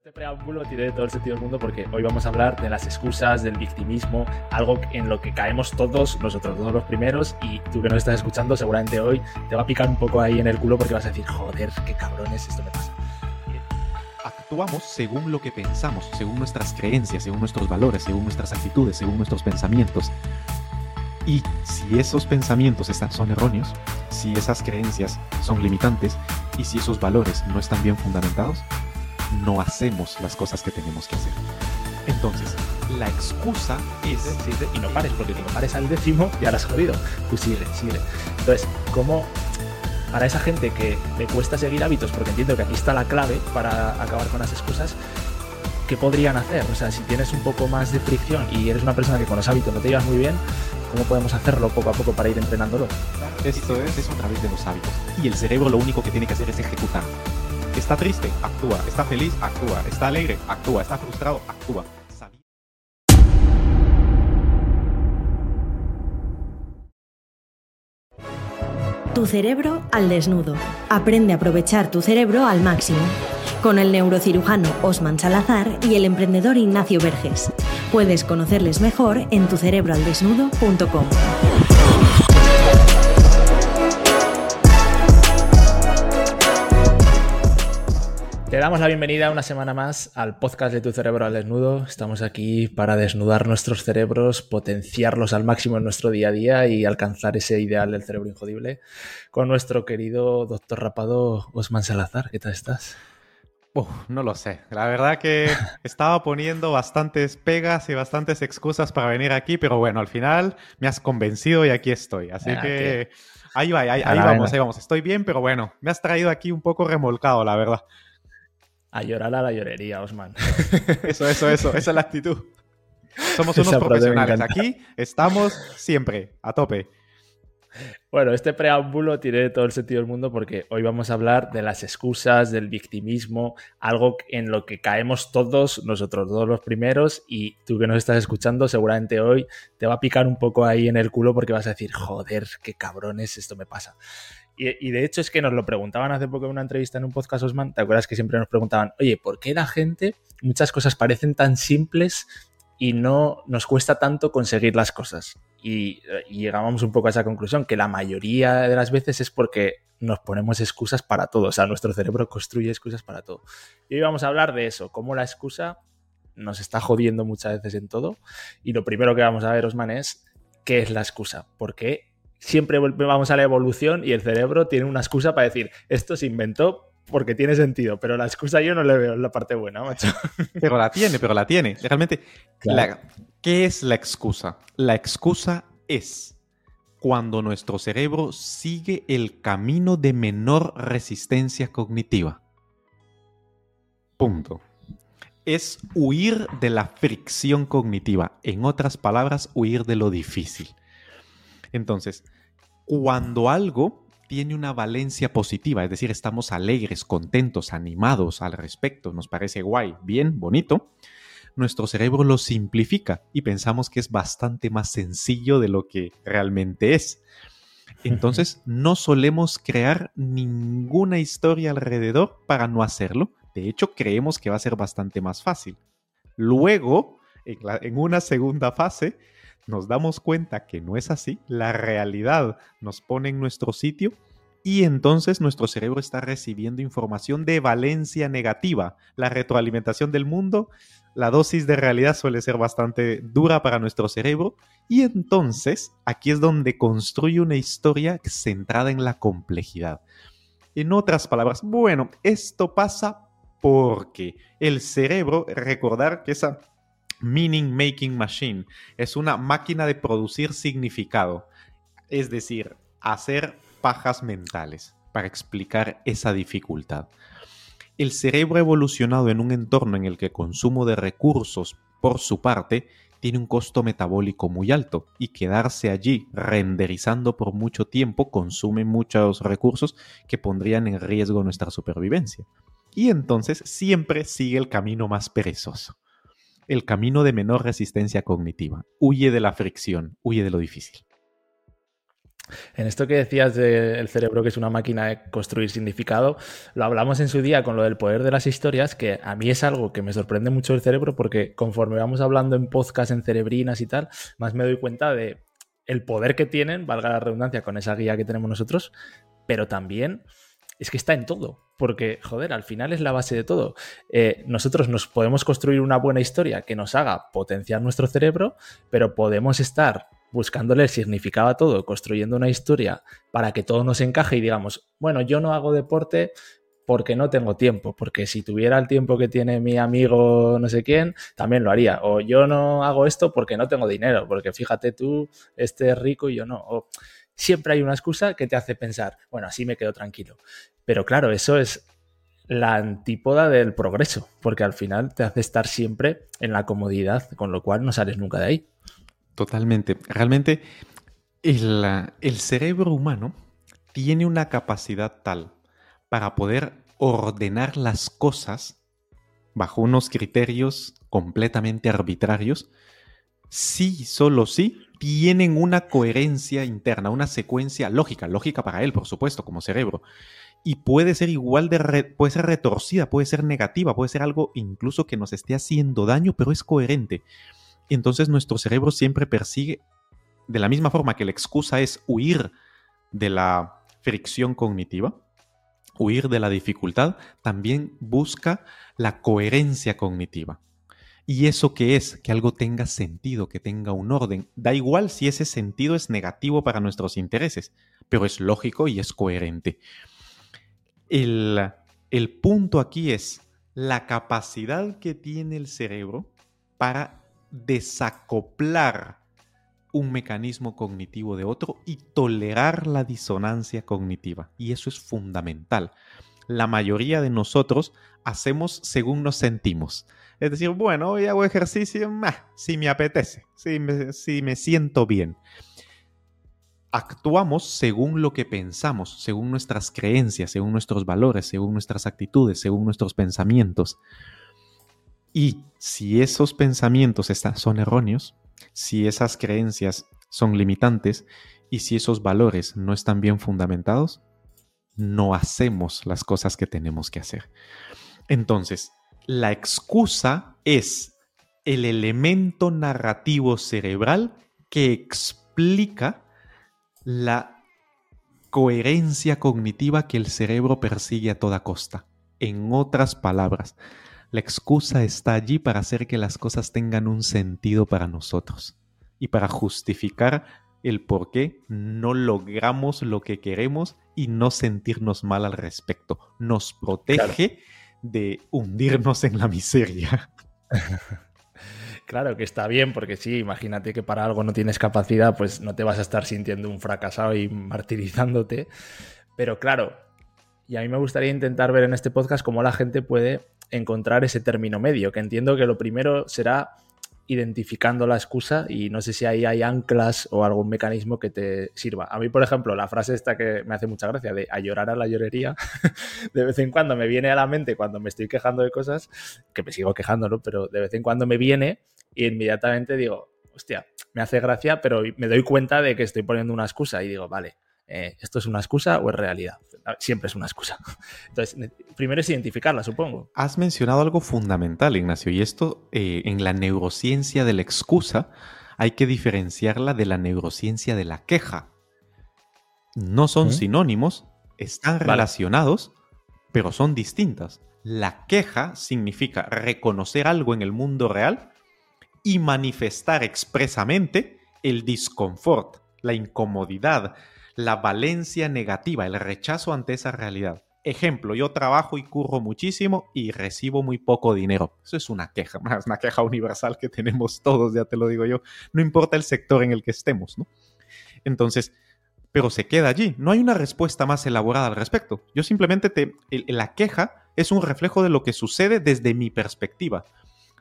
Este preámbulo tiene todo el sentido del mundo porque hoy vamos a hablar de las excusas, del victimismo, algo en lo que caemos todos, nosotros todos los primeros, y tú que nos estás escuchando, seguramente hoy te va a picar un poco ahí en el culo porque vas a decir, joder, qué cabrones, esto me pasa. Actuamos según lo que pensamos, según nuestras creencias, según nuestros valores, según nuestras actitudes, según nuestros pensamientos. Y si esos pensamientos están, son erróneos, si esas creencias son limitantes y si esos valores no están bien fundamentados, no hacemos las cosas que tenemos que hacer. Entonces, la excusa es... Sí, sí, y no pares, porque si no pares al décimo, ya la has jodido. Tú sigue, sigue. Entonces, ¿cómo para esa gente que le cuesta seguir hábitos, porque entiendo que aquí está la clave para acabar con las excusas, ¿qué podrían hacer? O sea, si tienes un poco más de fricción y eres una persona que con los hábitos no te llevas muy bien, ¿cómo podemos hacerlo poco a poco para ir entrenándolo? Esto es, es a través de los hábitos. Y el cerebro lo único que tiene que hacer es ejecutar. Está triste, actúa. Está feliz, actúa. Está alegre, actúa. Está frustrado, actúa. Tu cerebro al desnudo. Aprende a aprovechar tu cerebro al máximo. Con el neurocirujano Osman Salazar y el emprendedor Ignacio Verges. Puedes conocerles mejor en tucerebroaldesnudo.com. damos la bienvenida una semana más al podcast de Tu Cerebro al Desnudo. Estamos aquí para desnudar nuestros cerebros, potenciarlos al máximo en nuestro día a día y alcanzar ese ideal del cerebro injodible con nuestro querido doctor rapado Osman Salazar. ¿Qué tal estás? no lo sé. La verdad que estaba poniendo bastantes pegas y bastantes excusas para venir aquí, pero bueno, al final me has convencido y aquí estoy. Así que ahí va, ahí, ahí vamos, ahí vamos. Estoy bien, pero bueno, me has traído aquí un poco remolcado, la verdad. A llorar a la llorería, Osman. Eso, eso, eso. Esa es la actitud. Somos unos profesionales. Aquí estamos siempre, a tope. Bueno, este preámbulo tiene todo el sentido del mundo porque hoy vamos a hablar de las excusas, del victimismo, algo en lo que caemos todos, nosotros todos los primeros, y tú que nos estás escuchando, seguramente hoy te va a picar un poco ahí en el culo porque vas a decir, joder, qué cabrones, esto me pasa. Y, de hecho es que nos lo preguntaban hace poco en una entrevista en un podcast Osman, ¿te acuerdas que siempre nos preguntaban, oye, ¿por qué la gente, muchas cosas parecen tan simples y no nos cuesta tanto conseguir las cosas? Y, y llegábamos un poco a esa conclusión, que la mayoría de las veces es porque nos ponemos excusas para todo, o sea, nuestro cerebro construye excusas para todo. Y hoy vamos a hablar de eso, cómo la excusa nos está jodiendo muchas veces en todo. Y lo primero que vamos a ver, Osman, es qué es la excusa, por qué siempre vamos a la evolución y el cerebro tiene una excusa para decir, esto se inventó porque tiene sentido, pero la excusa yo no le veo en la parte buena, macho. Pero la tiene, pero la tiene. Realmente, ¿qué es la excusa? La excusa es cuando nuestro cerebro sigue el camino de menor resistencia cognitiva. Punto. Es huir de la fricción cognitiva. En otras palabras, huir de lo difícil. Entonces, cuando algo tiene una valencia positiva, es decir, estamos alegres, contentos, animados al respecto, nos parece guay, bien, bonito, nuestro cerebro lo simplifica y pensamos que es bastante más sencillo de lo que realmente es. Entonces, no solemos crear ninguna historia alrededor para no hacerlo. De hecho, creemos que va a ser bastante más fácil. Luego, en, una segunda fase, nos damos cuenta que no es así, la realidad nos pone en nuestro sitio y entonces nuestro cerebro está recibiendo información de valencia negativa. La retroalimentación del mundo, la dosis de realidad suele ser bastante dura para nuestro cerebro y entonces aquí es donde construye una historia centrada en la complejidad. En otras palabras, bueno, esto pasa porque el cerebro, recordar que esa Meaning Making Machine. Es una máquina de producir significado. Es decir, hacer pajas mentales para explicar esa dificultad. El cerebro evolucionado en un entorno en el que el consumo de recursos, por su parte, tiene un costo metabólico muy alto y quedarse allí renderizando por mucho tiempo consume muchos recursos que pondrían en riesgo nuestra supervivencia. Y entonces siempre sigue el camino más perezoso el camino de menor resistencia cognitiva. Huye de la fricción, huye de lo difícil. En esto que decías del cerebro que es una máquina de construir significado, lo hablamos en su día con lo del poder de las historias, que a mí es algo que me sorprende mucho el cerebro porque conforme vamos hablando en podcast, en cerebrinas y tal, más me doy cuenta de el poder que tienen, valga la redundancia, con esa guía que tenemos nosotros, pero también es que está en todo, porque, joder, al final es la base de todo. Eh, nosotros nos podemos construir una buena historia que nos haga potenciar nuestro cerebro, pero podemos estar buscándole el significado a todo, construyendo una historia para que todo nos encaje y digamos, bueno, yo no hago deporte porque no tengo tiempo, porque si tuviera el tiempo que tiene mi amigo no sé quién, también lo haría. O yo no hago esto porque no tengo dinero, porque fíjate tú, este es rico y yo no. Siempre hay una excusa que te hace pensar, bueno, así me quedo tranquilo. Pero claro, eso es la antípoda del progreso, porque al final te hace estar siempre en la comodidad, con lo cual no sales nunca de ahí. Totalmente. Realmente el, cerebro humano tiene una capacidad tal para poder ordenar las cosas bajo unos criterios completamente arbitrarios, sí, solo sí, tienen una coherencia interna, una secuencia lógica, lógica para él, por supuesto, como cerebro. Y puede ser igual de, puede ser retorcida, puede ser negativa, puede ser algo incluso que nos esté haciendo daño, pero es coherente. Entonces nuestro cerebro siempre persigue, de la misma forma que la excusa es huir de la fricción cognitiva, huir de la dificultad, también busca la coherencia cognitiva. ¿Y eso qué es? Que algo tenga sentido, que tenga un orden. Da igual si ese sentido es negativo para nuestros intereses, pero es lógico y es coherente. El, el punto aquí es la capacidad que tiene el cerebro para desacoplar un mecanismo cognitivo de otro y tolerar la disonancia cognitiva. Y eso es fundamental. La mayoría de nosotros hacemos según nos sentimos. Es decir, bueno, hoy hago ejercicio, si me apetece, si me, si me siento bien. Actuamos según lo que pensamos, según nuestras creencias, según nuestros valores, según nuestras actitudes, según nuestros pensamientos. Y si esos pensamientos son erróneos, si esas creencias son limitantes y si esos valores no están bien fundamentados, no hacemos las cosas que tenemos que hacer. Entonces, la excusa es el elemento narrativo cerebral que explica la coherencia cognitiva que el cerebro persigue a toda costa. En otras palabras, la excusa está allí para hacer que las cosas tengan un sentido para nosotros y para justificar el por qué no logramos lo que queremos y no sentirnos mal al respecto. Nos protege de hundirnos en la miseria. Claro que está bien, porque sí, imagínate que para algo no tienes capacidad, pues no te vas a estar sintiendo un fracasado y martirizándote. Pero claro, y a mí me gustaría intentar ver en este podcast cómo la gente puede encontrar ese término medio, que entiendo que lo primero será identificando la excusa y no sé si ahí hay anclas o algún mecanismo que te sirva. A mí, por ejemplo, la frase esta que me hace mucha gracia de a llorar a la llorería, de vez en cuando me viene a la mente cuando me estoy quejando de cosas, que me sigo quejando, ¿no? Pero de vez en cuando me viene y inmediatamente digo, hostia, me hace gracia, pero me doy cuenta de que estoy poniendo una excusa y digo, vale, eh, ¿esto es una excusa o es realidad? Siempre es una excusa. Entonces, primero es identificarla, supongo. Has mencionado algo fundamental, Ignacio, y esto eh, en la neurociencia de la excusa hay que diferenciarla de la neurociencia de la queja. No son sinónimos, están relacionados, pero son distintas. La queja significa reconocer algo en el mundo real y manifestar expresamente el disconfort, la incomodidad, la valencia negativa, el rechazo ante esa realidad. Ejemplo, yo trabajo y curro muchísimo y recibo muy poco dinero. Eso es una queja, es una queja universal que tenemos todos, ya te lo digo yo. No importa el sector en el que estemos. Entonces, pero se queda allí. No hay una respuesta más elaborada al respecto. Yo simplemente te... la queja es un reflejo de lo que sucede desde mi perspectiva.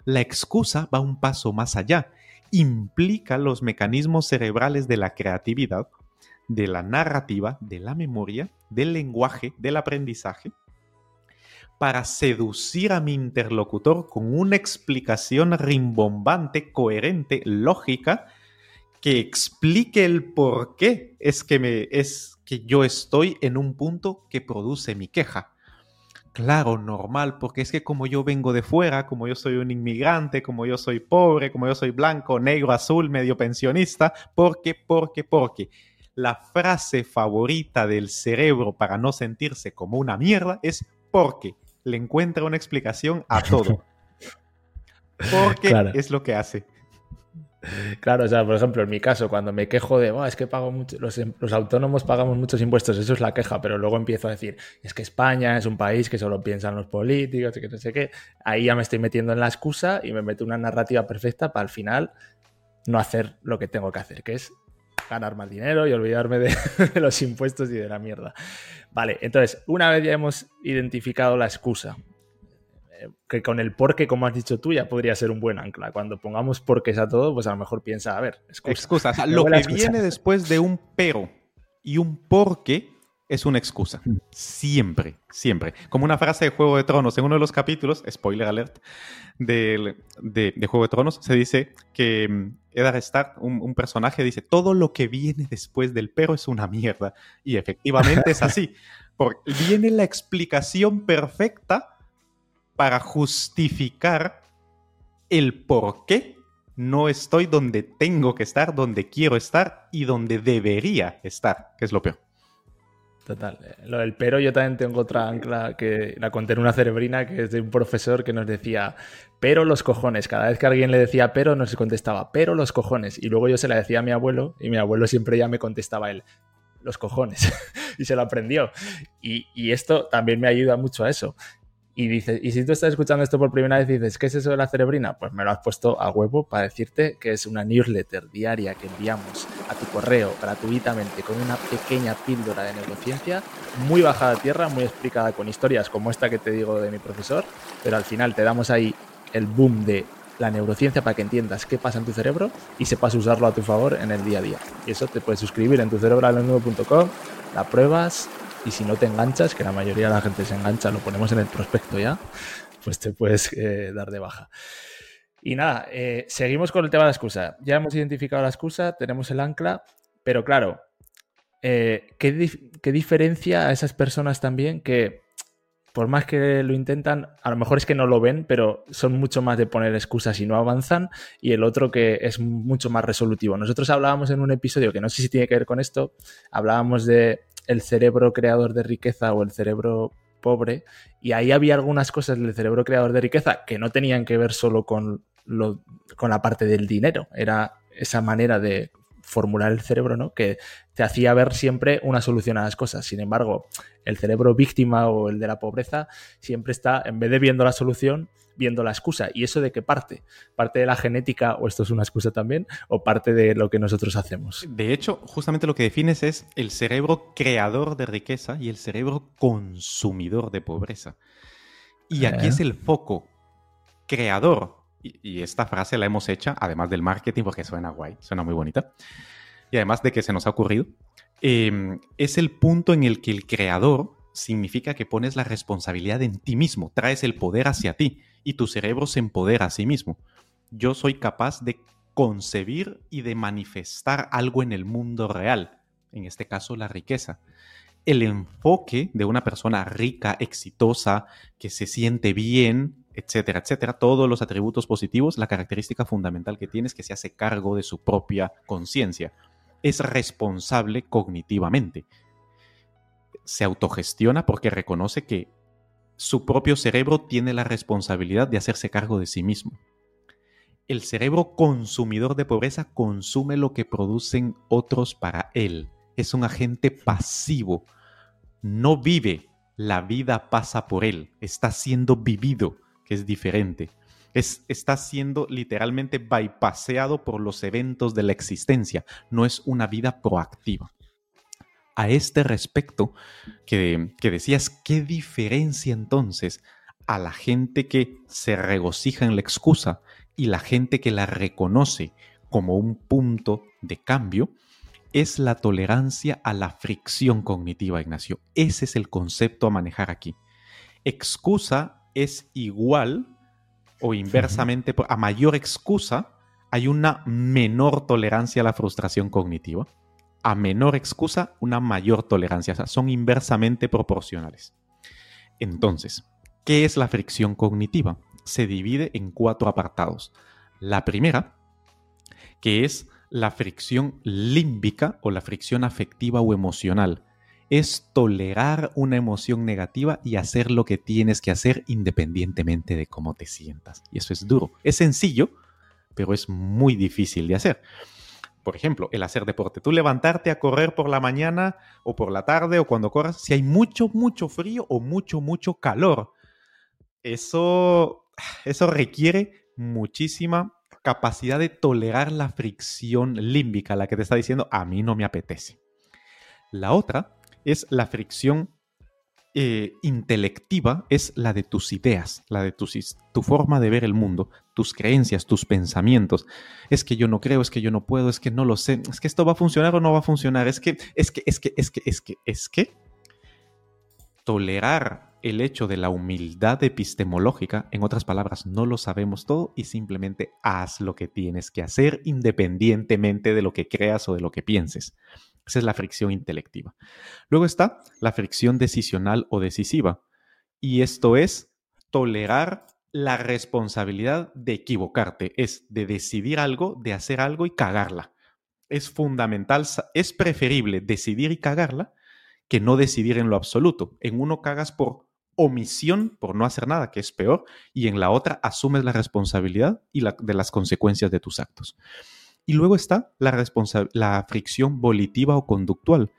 La excusa va un paso más allá. Implica los mecanismos cerebrales de la creatividad de la narrativa, de la memoria, del lenguaje, del aprendizaje, para seducir a mi interlocutor con una explicación rimbombante, coherente, lógica, que explique el por qué es que, me, es que yo estoy en un punto que produce mi queja. Claro, normal, porque es que como yo vengo de fuera, como yo soy un inmigrante, como yo soy pobre, como yo soy blanco, negro, azul, medio pensionista, porque, porque, porque. La frase favorita del cerebro para no sentirse como una mierda es porque. Le encuentra una explicación a todo. Porque es lo que hace. Claro, o sea, por ejemplo, en mi caso, cuando me quejo de, es que pago mucho, los, autónomos pagamos muchos impuestos, eso es la queja, pero luego empiezo a decir, es que España es un país que solo piensan los políticos, y que no sé qué, ahí ya me estoy metiendo en la excusa y me meto una narrativa perfecta para al final no hacer lo que tengo que hacer, que es ganar más dinero y olvidarme de, de los impuestos y de la mierda. Vale, entonces, una vez ya hemos identificado la excusa, que con el porque, como has dicho tú, ya podría ser un buen ancla. Cuando pongamos porques a todo, pues a lo mejor piensa, a ver, excusa. lo que viene después de un pero y un porque es una excusa. Mm. Siempre, siempre. Como una frase de Juego de Tronos, en uno de los capítulos, spoiler alert, de, Juego de Tronos, se dice que mm, Eddard Stark, un, un, personaje, dice, todo lo que viene después del pero es una mierda. Y efectivamente es así. Porque viene la explicación perfecta para justificar el por qué no estoy donde tengo que estar, donde quiero estar y donde debería estar, que es lo peor. Total. Lo del pero yo también tengo otra ancla que la conté en una cerebrina que es de un profesor que nos decía, pero los cojones. Cada vez que alguien le decía pero, nos contestaba, pero los cojones. Y luego yo se la decía a mi abuelo y mi abuelo siempre ya me contestaba él, los cojones. y se lo aprendió. Y, y, esto también me ayuda mucho a eso. Y dices, y si tú estás escuchando esto por primera vez y dices, ¿qué es eso de la cerebrina? Pues me lo has puesto a huevo para decirte que es una newsletter diaria que enviamos a tu correo gratuitamente con una pequeña píldora de neurociencia, muy bajada a tierra, muy explicada con historias como esta que te digo de mi profesor, pero al final te damos ahí el boom de la neurociencia para que entiendas qué pasa en tu cerebro y sepas usarlo a tu favor en el día a día. Y eso te puedes suscribir en tu cerebro.com, la pruebas y si no te enganchas, que la mayoría de la gente se engancha, lo ponemos en el prospecto ya, pues te puedes eh, dar de baja. Y nada, eh, seguimos con el tema de la excusa. Ya hemos identificado la excusa, tenemos el ancla, pero claro, eh, ¿qué, ¿qué, diferencia a esas personas también que, por más que lo intentan, a lo mejor es que no lo ven, pero son mucho más de poner excusas y no avanzan, y el otro que es mucho más resolutivo. Nosotros hablábamos en un episodio que no sé si tiene que ver con esto, hablábamos de el cerebro creador de riqueza o el cerebro pobre. Y ahí había algunas cosas del cerebro creador de riqueza que no tenían que ver solo con, lo, con la parte del dinero. Era esa manera de formular el cerebro, ¿no? Que te hacía ver siempre una solución a las cosas. Sin embargo, el cerebro víctima o el de la pobreza siempre está, en vez de viendo la solución, viendo la excusa. ¿Y eso de qué parte? ¿Parte de la genética, o esto es una excusa también, o parte de lo que nosotros hacemos? De hecho, justamente lo que defines es el cerebro creador de riqueza y el cerebro consumidor de pobreza. Y aquí es el foco creador. Y, esta frase la hemos hecha, además del marketing, porque suena guay, suena muy bonita. Y además de que se nos ha ocurrido, em, es el punto en el que el creador significa que pones la responsabilidad en ti mismo, traes el poder hacia ti y tu cerebro se empodera a sí mismo. Yo soy capaz de concebir y de manifestar algo en el mundo real, en este caso la riqueza. El enfoque de una persona rica, exitosa, que se siente bien, etcétera, etcétera, todos los atributos positivos, la característica fundamental que tiene es que se hace cargo de su propia conciencia. Es responsable cognitivamente. Se autogestiona porque reconoce que su propio cerebro tiene la responsabilidad de hacerse cargo de sí mismo. El cerebro consumidor de pobreza consume lo que producen otros para él. Es un agente pasivo. No vive, la vida pasa por él. Está siendo vivido, que es diferente. Es, está siendo literalmente bypaseado por los eventos de la existencia. No es una vida proactiva a este respecto, que, decías, ¿qué diferencia entonces a la gente que se regocija en la excusa y la gente que la reconoce como un punto de cambio? Es la tolerancia a la fricción cognitiva, Ignacio. Ese es el concepto a manejar aquí. Excusa es igual o inversamente, a mayor excusa, hay una menor tolerancia a la frustración cognitiva. A menor excusa, una mayor tolerancia. Son inversamente proporcionales. Entonces, ¿qué es la fricción cognitiva? Se divide en cuatro apartados. La primera, que es la fricción límbica o la fricción afectiva o emocional. Es tolerar una emoción negativa y hacer lo que tienes que hacer independientemente de cómo te sientas. Y eso es duro. Es sencillo, pero es muy difícil de hacer. Por ejemplo, el hacer deporte. Tú levantarte a correr por la mañana o por la tarde o cuando corras, si hay mucho, mucho frío o mucho, mucho calor. Eso, eso requiere muchísima capacidad de tolerar la fricción límbica, la que te está diciendo, a mí no me apetece. La otra es la fricción eh, intelectiva, es la de tus ideas, la de tu, tu forma de ver el mundo, tus creencias, tus pensamientos. Es que yo no creo, es que yo no puedo, es que no lo sé, es que esto va a funcionar o no va a funcionar, es que, es que, es que, es que, es que, es que tolerar el hecho de la humildad epistemológica, en otras palabras, no lo sabemos todo y simplemente haz lo que tienes que hacer independientemente de lo que creas o de lo que pienses. Esa es la fricción intelectiva. Luego está la fricción decisional o decisiva. Y esto es tolerar la responsabilidad de equivocarte, es de decidir algo, de hacer algo y cagarla. Es fundamental, es preferible decidir y cagarla que no decidir en lo absoluto. En uno cagas por omisión por no hacer nada, que es peor, y en la otra asumes la responsabilidad y de las consecuencias de tus actos. Y luego está la, la fricción volitiva o conductual,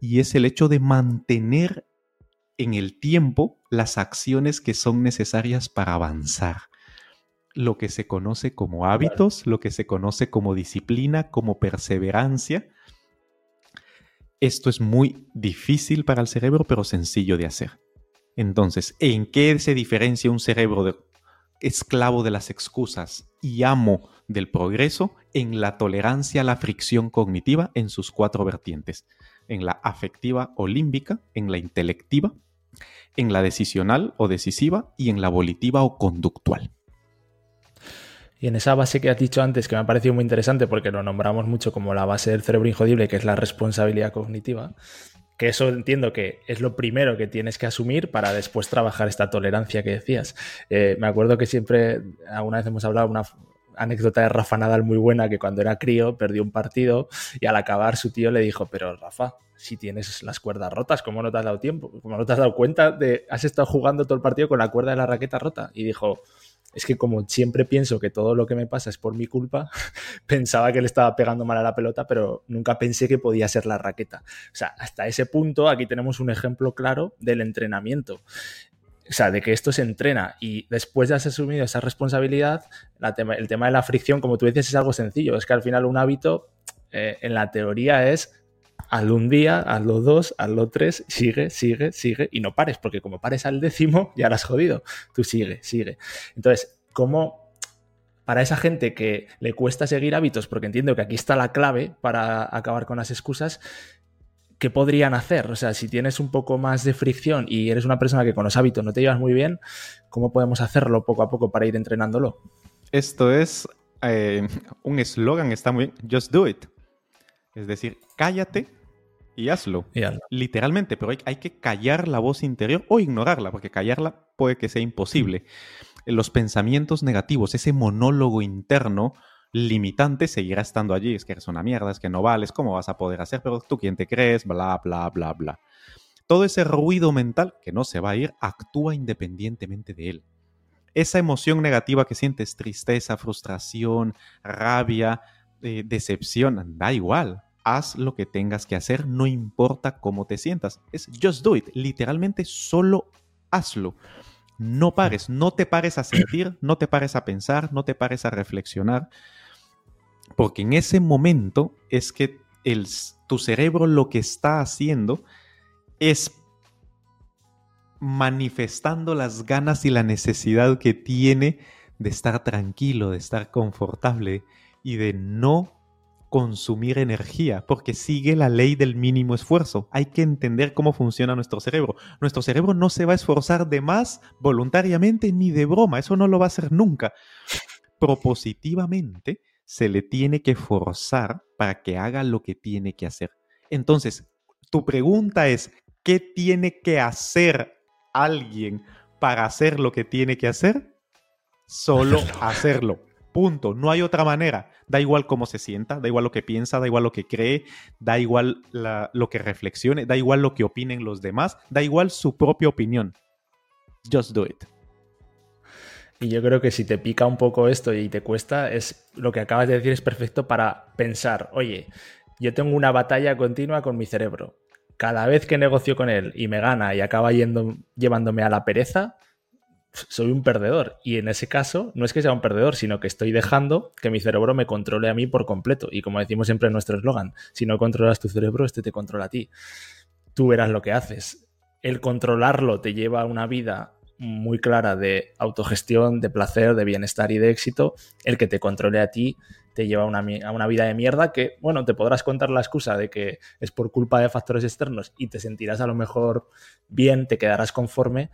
y es el hecho de mantener en el tiempo las acciones que son necesarias para avanzar. Lo que se conoce como hábitos, lo que se conoce como disciplina, como perseverancia. Esto es muy difícil para el cerebro, pero sencillo de hacer. Entonces, ¿en qué se diferencia un cerebro de esclavo de las excusas y amo del progreso? En la tolerancia a la fricción cognitiva en sus cuatro vertientes. En la afectiva o límbica, en la intelectiva, en la decisional o decisiva y en la volitiva o conductual. Y en esa base que has dicho antes, que me ha parecido muy interesante porque lo nombramos mucho como la base del cerebro injodible, que es la responsabilidad cognitiva, que eso entiendo que es lo primero que tienes que asumir para después trabajar esta tolerancia que decías. Eh, me acuerdo que siempre, alguna vez hemos hablado una anécdota de Rafa Nadal muy buena, que cuando era crío perdió un partido y al acabar su tío le dijo, pero Rafa, si tienes las cuerdas rotas, ¿cómo no te has dado tiempo? ¿Cómo no te has dado cuenta de, has estado jugando todo el partido con la cuerda de la raqueta rota? Y dijo, es que como siempre pienso que todo lo que me pasa es por mi culpa, pensaba que le estaba pegando mal a la pelota, pero nunca pensé que podía ser la raqueta. O sea, hasta ese punto aquí tenemos un ejemplo claro del entrenamiento. O sea, de que esto se entrena y después de has asumido esa responsabilidad, el tema de la fricción, como tú dices, es algo sencillo. Es que al final un hábito eh, en la teoría es hazlo un día, hazlo dos, hazlo tres, sigue, sigue, sigue y no pares, porque como pares al décimo ya lo has jodido. Tú sigue, sigue. Entonces, ¿cómo para esa gente que le cuesta seguir hábitos, porque entiendo que aquí está la clave para acabar con las excusas, ¿qué podrían hacer? O sea, si tienes un poco más de fricción y eres una persona que con los hábitos no te llevas muy bien, ¿cómo podemos hacerlo poco a poco para ir entrenándolo? Esto es eh, un eslogan, está muy bien, just do it. Es decir, cállate y hazlo. Literalmente, pero hay, que callar la voz interior o ignorarla, porque callarla puede que sea imposible. Los pensamientos negativos, ese monólogo interno limitante seguirá estando allí. Es que eres una mierda, es que no vales, ¿cómo vas a poder hacer? Pero tú quién te crees, bla, bla, bla, bla. Todo ese ruido mental que no se va a ir actúa independientemente de él. Esa emoción negativa que sientes, tristeza, frustración, rabia, eh, decepción, da igual haz lo que tengas que hacer, no importa cómo te sientas. Es just do it, literalmente solo hazlo. No pares, no te pares a sentir, no te pares a pensar, no te pares a reflexionar, porque en ese momento es que el, tu cerebro lo que está haciendo es manifestando las ganas y la necesidad que tiene de estar tranquilo, de estar confortable y de no consumir energía, porque sigue la ley del mínimo esfuerzo. Hay que entender cómo funciona nuestro cerebro. Nuestro cerebro no se va a esforzar de más voluntariamente ni de broma, eso no lo va a hacer nunca. Propositivamente se le tiene que forzar para que haga lo que tiene que hacer. Entonces, tu pregunta es, ¿qué tiene que hacer alguien para hacer lo que tiene que hacer? Solo hacerlo. Punto. No hay otra manera. Da igual cómo se sienta, da igual lo que piensa, da igual lo que cree, da igual lo que reflexione, da igual lo que opinen los demás, da igual su propia opinión. Just do it. Y yo creo que si te pica un poco esto y te cuesta, es lo que acabas de decir es perfecto para pensar, oye, yo tengo una batalla continua con mi cerebro. Cada vez que negocio con él y me gana y acaba llevándome a la pereza, soy un perdedor. Y en ese caso, no es que sea un perdedor, sino que estoy dejando que mi cerebro me controle a mí por completo. Y como decimos siempre en nuestro eslogan, si no controlas tu cerebro, este te controla a ti. Tú verás lo que haces. El controlarlo te lleva a una vida muy clara de autogestión, de placer, de bienestar y de éxito. El que te controle a ti te lleva a una, a una, vida de mierda que, bueno, te podrás contar la excusa de que es por culpa de factores externos y te sentirás a lo mejor bien, te quedarás conforme,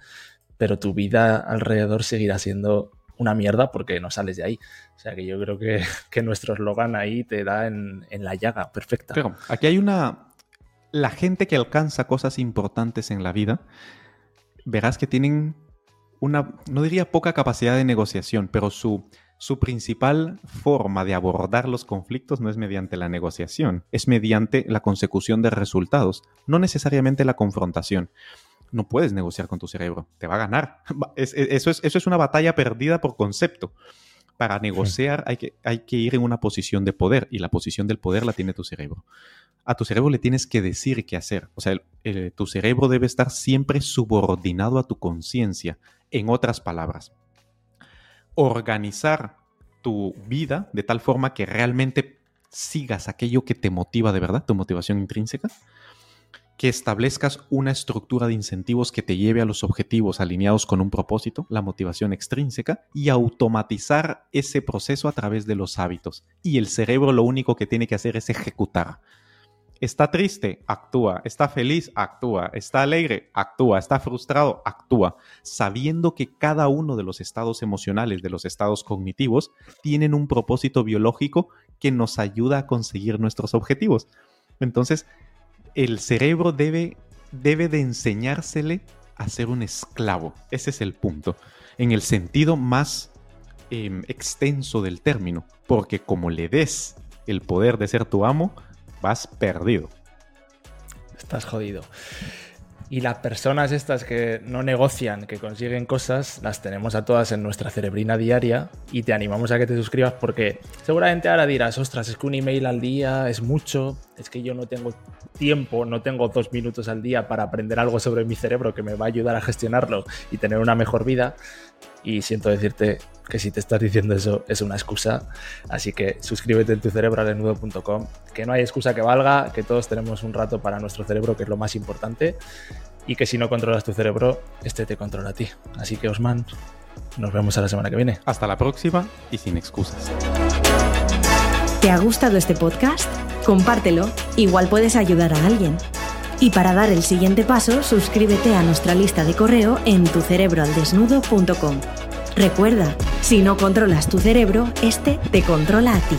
pero tu vida alrededor seguirá siendo una mierda porque no sales de ahí. O sea que yo creo que, nuestro eslogan ahí te da en, la llaga perfecta. Pero aquí hay una... La gente que alcanza cosas importantes en la vida, verás que tienen una, no diría poca capacidad de negociación, pero su, su principal forma de abordar los conflictos no es mediante la negociación, es mediante la consecución de resultados, no necesariamente la confrontación no puedes negociar con tu cerebro, te va a ganar. eso, es, eso es una batalla perdida por concepto. Para negociar hay que, hay que ir en una posición de poder y la posición del poder la tiene tu cerebro. A tu cerebro le tienes que decir qué hacer. O sea, tu cerebro debe estar siempre subordinado a tu conciencia. En otras palabras, organizar tu vida de tal forma que realmente sigas aquello que te motiva de verdad, tu motivación intrínseca, que establezcas una estructura de incentivos que te lleve a los objetivos alineados con un propósito, la motivación extrínseca, y automatizar ese proceso a través de los hábitos. Y el cerebro lo único que tiene que hacer es ejecutar. Está triste, actúa. Está feliz, actúa. Está alegre, actúa. Está frustrado, actúa. Sabiendo que cada uno de los estados emocionales, de los estados cognitivos, tienen un propósito biológico que nos ayuda a conseguir nuestros objetivos. Entonces, el cerebro debe, debe de enseñársele a ser un esclavo. Ese es el punto. En el sentido más em, extenso del término. Porque como le des el poder de ser tu amo, vas perdido. Estás jodido. Y las personas estas que no negocian, que consiguen cosas, las tenemos a todas en nuestra cerebrina diaria y te animamos a que te suscribas porque seguramente ahora dirás, ostras, es que un email al día es mucho, es que yo no tengo tiempo, no tengo dos minutos al día para aprender algo sobre mi cerebro que me va a ayudar a gestionarlo y tener una mejor vida. Y siento decirte que si te estás diciendo eso es una excusa. Así que suscríbete en tu cerebro al que no hay excusa que valga, que todos tenemos un rato para nuestro cerebro, que es lo más importante, y que si no controlas tu cerebro, este te controla a ti. Así que Osman, nos vemos a la semana que viene. Hasta la próxima y sin excusas. ¿Te ha gustado este podcast? Compártelo, igual puedes ayudar a alguien. Y para dar el siguiente paso, suscríbete a nuestra lista de correo en tucerebroaldesnudo.com. Recuerda, si no controlas tu cerebro, este te controla a ti.